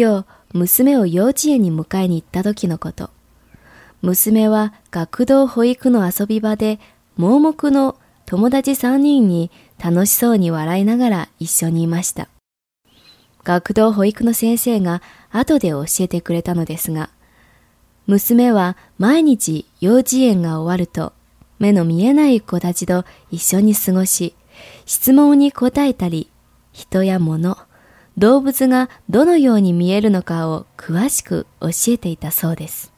今日、娘を幼稚園に迎えに行った時のこと。娘は学童保育の遊び場で盲目の友達3人に楽しそうに笑いながら一緒にいました。学童保育の先生が後で教えてくれたのですが、娘は毎日幼稚園が終わると目の見えない子たちと一緒に過ごし、質問に答えたり、人や物、動物がどのように見えるのかを詳しく教えていたそうです。